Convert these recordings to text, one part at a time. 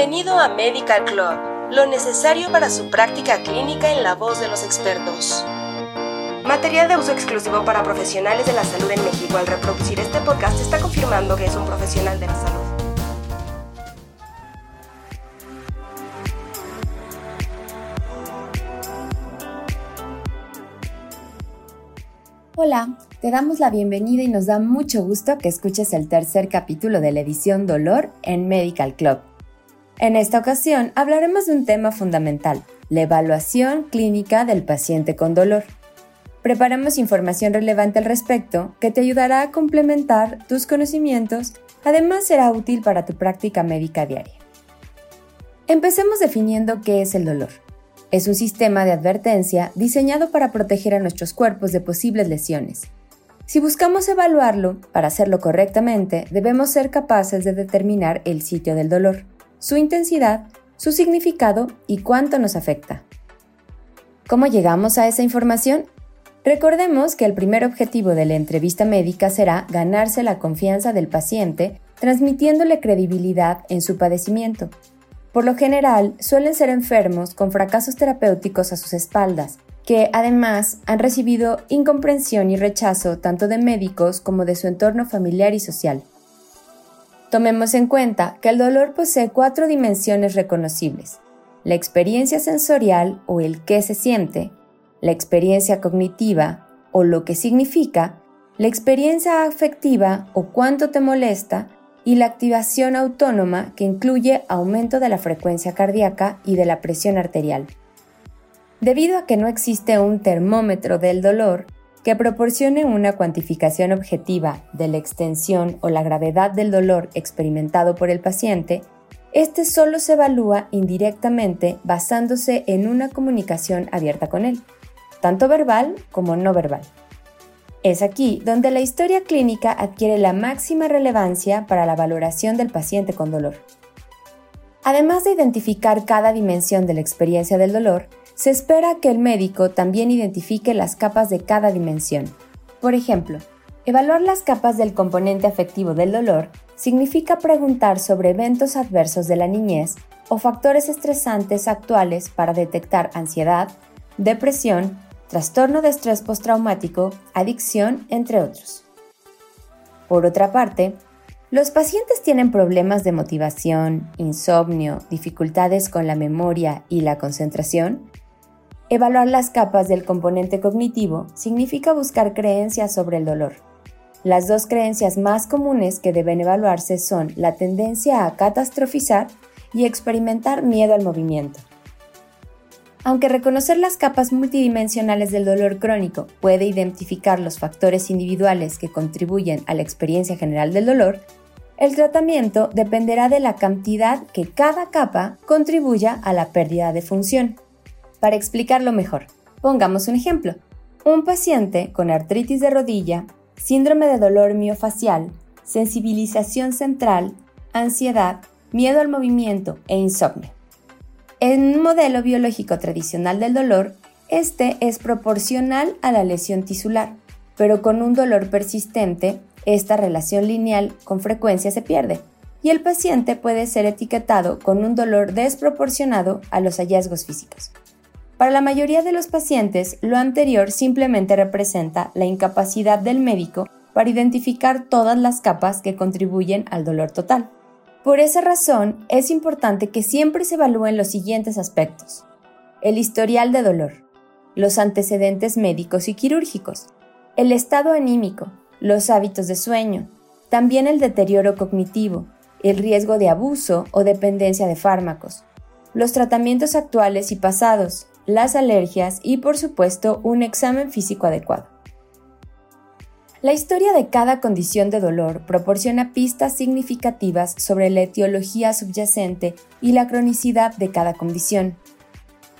Bienvenido a Medical Club, lo necesario para su práctica clínica en la voz de los expertos. Material de uso exclusivo para profesionales de la salud en México. Al reproducir este podcast está confirmando que es un profesional de la salud. Hola, te damos la bienvenida y nos da mucho gusto que escuches el tercer capítulo de la edición Dolor en Medical Club. En esta ocasión hablaremos de un tema fundamental, la evaluación clínica del paciente con dolor. Preparamos información relevante al respecto que te ayudará a complementar tus conocimientos, además será útil para tu práctica médica diaria. Empecemos definiendo qué es el dolor. Es un sistema de advertencia diseñado para proteger a nuestros cuerpos de posibles lesiones. Si buscamos evaluarlo, para hacerlo correctamente, debemos ser capaces de determinar el sitio del dolor, su intensidad, su significado y cuánto nos afecta. ¿Cómo llegamos a esa información? Recordemos que el primer objetivo de la entrevista médica será ganarse la confianza del paciente, transmitiéndole credibilidad en su padecimiento. Por lo general, suelen ser enfermos con fracasos terapéuticos a sus espaldas, que además han recibido incomprensión y rechazo tanto de médicos como de su entorno familiar y social. Tomemos en cuenta que el dolor posee cuatro dimensiones reconocibles. La experiencia sensorial o el qué se siente, la experiencia cognitiva o lo que significa, la experiencia afectiva o cuánto te molesta y la activación autónoma que incluye aumento de la frecuencia cardíaca y de la presión arterial. Debido a que no existe un termómetro del dolor que proporcione una cuantificación objetiva de la extensión o la gravedad del dolor experimentado por el paciente, este solo se evalúa indirectamente basándose en una comunicación abierta con él tanto verbal como no verbal. Es aquí donde la historia clínica adquiere la máxima relevancia para la valoración del paciente con dolor. Además de identificar cada dimensión de la experiencia del dolor, se espera que el médico también identifique las capas de cada dimensión. Por ejemplo, evaluar las capas del componente afectivo del dolor significa preguntar sobre eventos adversos de la niñez o factores estresantes actuales para detectar ansiedad, depresión, trastorno de estrés postraumático, adicción, entre otros. Por otra parte, los pacientes tienen problemas de motivación, insomnio, dificultades con la memoria y la concentración. Evaluar las capas del componente cognitivo significa buscar creencias sobre el dolor. Las dos creencias más comunes que deben evaluarse son la tendencia a catastrofizar y experimentar miedo al movimiento. Aunque reconocer las capas multidimensionales del dolor crónico puede identificar los factores individuales que contribuyen a la experiencia general del dolor, el tratamiento dependerá de la cantidad que cada capa contribuya a la pérdida de función. Para explicarlo mejor, pongamos un ejemplo. Un paciente con artritis de rodilla, síndrome de dolor miofacial, sensibilización central, ansiedad, miedo al movimiento e insomnio. En un modelo biológico tradicional del dolor, este es proporcional a la lesión tisular, pero con un dolor persistente, esta relación lineal con frecuencia se pierde y el paciente puede ser etiquetado con un dolor desproporcionado a los hallazgos físicos. Para la mayoría de los pacientes, lo anterior simplemente representa la incapacidad del médico para identificar todas las capas que contribuyen al dolor total. Por esa razón, es importante que siempre se evalúen los siguientes aspectos. El historial de dolor, los antecedentes médicos y quirúrgicos, el estado anímico, los hábitos de sueño, también el deterioro cognitivo, el riesgo de abuso o dependencia de fármacos, los tratamientos actuales y pasados, las alergias y por supuesto un examen físico adecuado. La historia de cada condición de dolor proporciona pistas significativas sobre la etiología subyacente y la cronicidad de cada condición.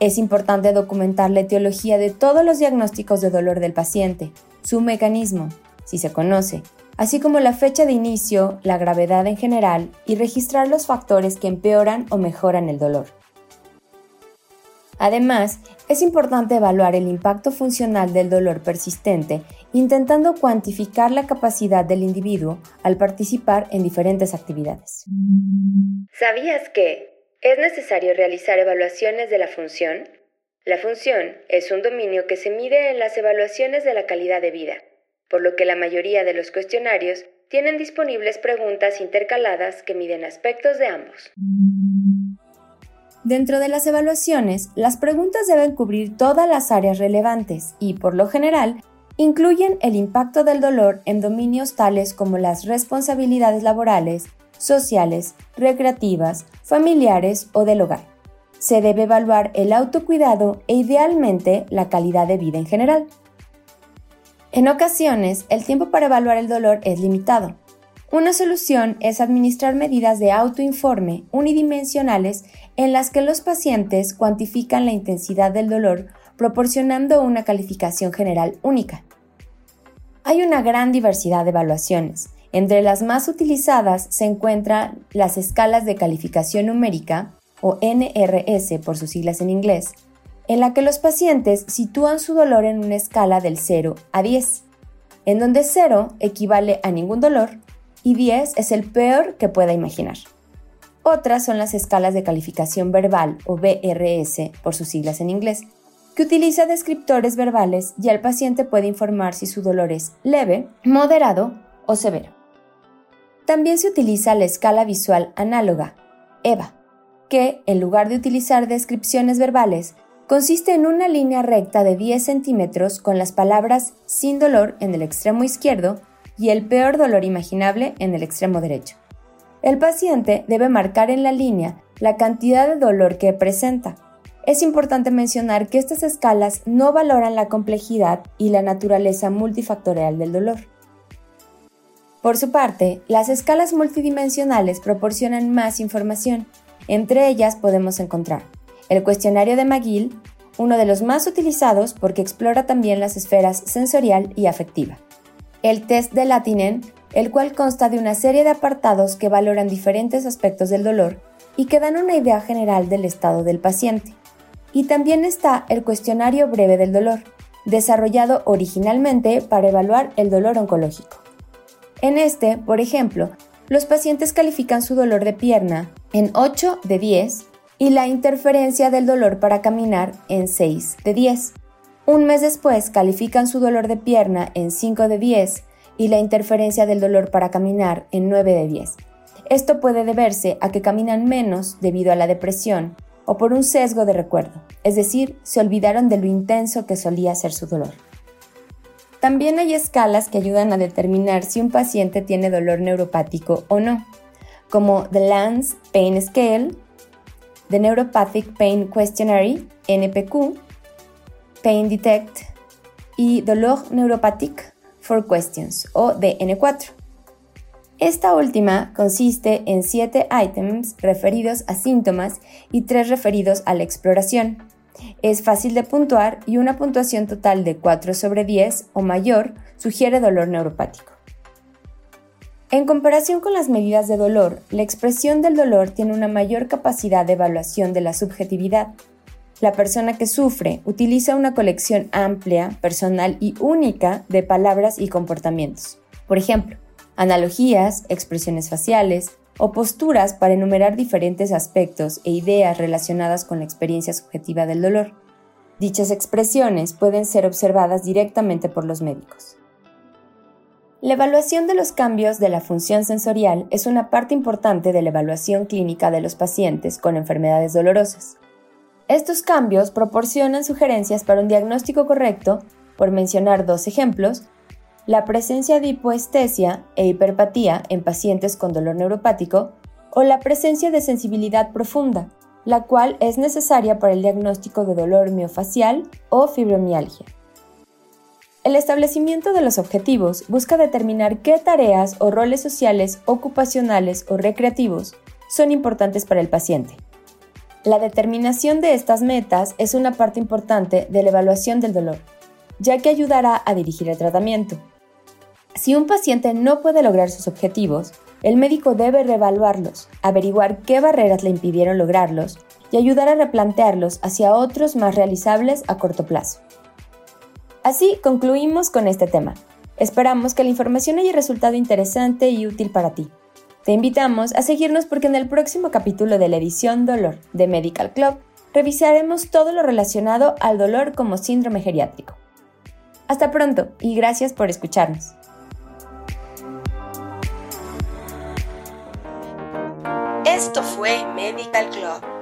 Es importante documentar la etiología de todos los diagnósticos de dolor del paciente, su mecanismo, si se conoce, así como la fecha de inicio, la gravedad en general y registrar los factores que empeoran o mejoran el dolor. Además, es importante evaluar el impacto funcional del dolor persistente, intentando cuantificar la capacidad del individuo al participar en diferentes actividades. ¿Sabías que ¿Es necesario realizar evaluaciones de la función? La función es un dominio que se mide en las evaluaciones de la calidad de vida, por lo que la mayoría de los cuestionarios tienen disponibles preguntas intercaladas que miden aspectos de ambos. Dentro de las evaluaciones, las preguntas deben cubrir todas las áreas relevantes y, por lo general, incluyen el impacto del dolor en dominios tales como las responsabilidades laborales, sociales, recreativas, familiares o del hogar. Se debe evaluar el autocuidado e idealmente la calidad de vida en general. En ocasiones, el tiempo para evaluar el dolor es limitado. Una solución es administrar medidas de autoinforme unidimensionales en las que los pacientes cuantifican la intensidad del dolor proporcionando una calificación general única. Hay una gran diversidad de evaluaciones. Entre las más utilizadas se encuentran las escalas de calificación numérica, o NRS por sus siglas en inglés, en la que los pacientes sitúan su dolor en una escala del 0 a 10, en donde 0 equivale a ningún dolor y 10 es el peor que pueda imaginar. Otras son las escalas de calificación verbal o BRS por sus siglas en inglés, que utiliza descriptores verbales y el paciente puede informar si su dolor es leve, moderado o severo. También se utiliza la escala visual análoga, EVA, que, en lugar de utilizar descripciones verbales, consiste en una línea recta de 10 centímetros con las palabras sin dolor en el extremo izquierdo y el peor dolor imaginable en el extremo derecho. El paciente debe marcar en la línea la cantidad de dolor que presenta. Es importante mencionar que estas escalas no valoran la complejidad y la naturaleza multifactorial del dolor. Por su parte, las escalas multidimensionales proporcionan más información. Entre ellas podemos encontrar el cuestionario de McGill, uno de los más utilizados porque explora también las esferas sensorial y afectiva. El test de Latinen, el cual consta de una serie de apartados que valoran diferentes aspectos del dolor y que dan una idea general del estado del paciente. Y también está el cuestionario breve del dolor, desarrollado originalmente para evaluar el dolor oncológico. En este, por ejemplo, los pacientes califican su dolor de pierna en 8 de 10 y la interferencia del dolor para caminar en 6 de 10. Un mes después califican su dolor de pierna en 5 de 10 y la interferencia del dolor para caminar en 9 de 10. Esto puede deberse a que caminan menos debido a la depresión o por un sesgo de recuerdo, es decir, se olvidaron de lo intenso que solía ser su dolor. También hay escalas que ayudan a determinar si un paciente tiene dolor neuropático o no, como The Lance Pain Scale, The Neuropathic Pain Questionary, NPQ, Pain Detect y Dolor Neuropathic for Questions, o DN4. Esta última consiste en siete ítems referidos a síntomas y tres referidos a la exploración. Es fácil de puntuar y una puntuación total de 4 sobre 10 o mayor sugiere dolor neuropático. En comparación con las medidas de dolor, la expresión del dolor tiene una mayor capacidad de evaluación de la subjetividad. La persona que sufre utiliza una colección amplia, personal y única de palabras y comportamientos. Por ejemplo, analogías, expresiones faciales, o posturas para enumerar diferentes aspectos e ideas relacionadas con la experiencia subjetiva del dolor. Dichas expresiones pueden ser observadas directamente por los médicos. La evaluación de los cambios de la función sensorial es una parte importante de la evaluación clínica de los pacientes con enfermedades dolorosas. Estos cambios proporcionan sugerencias para un diagnóstico correcto, por mencionar dos ejemplos, la presencia de hipoestesia e hiperpatía en pacientes con dolor neuropático o la presencia de sensibilidad profunda, la cual es necesaria para el diagnóstico de dolor miofacial o fibromialgia. El establecimiento de los objetivos busca determinar qué tareas o roles sociales, ocupacionales o recreativos son importantes para el paciente. La determinación de estas metas es una parte importante de la evaluación del dolor, ya que ayudará a dirigir el tratamiento. Si un paciente no puede lograr sus objetivos, el médico debe reevaluarlos, averiguar qué barreras le impidieron lograrlos y ayudar a replantearlos hacia otros más realizables a corto plazo. Así concluimos con este tema. Esperamos que la información haya resultado interesante y útil para ti. Te invitamos a seguirnos porque en el próximo capítulo de la edición Dolor de Medical Club revisaremos todo lo relacionado al dolor como síndrome geriátrico. Hasta pronto y gracias por escucharnos. Esto fue Medical Club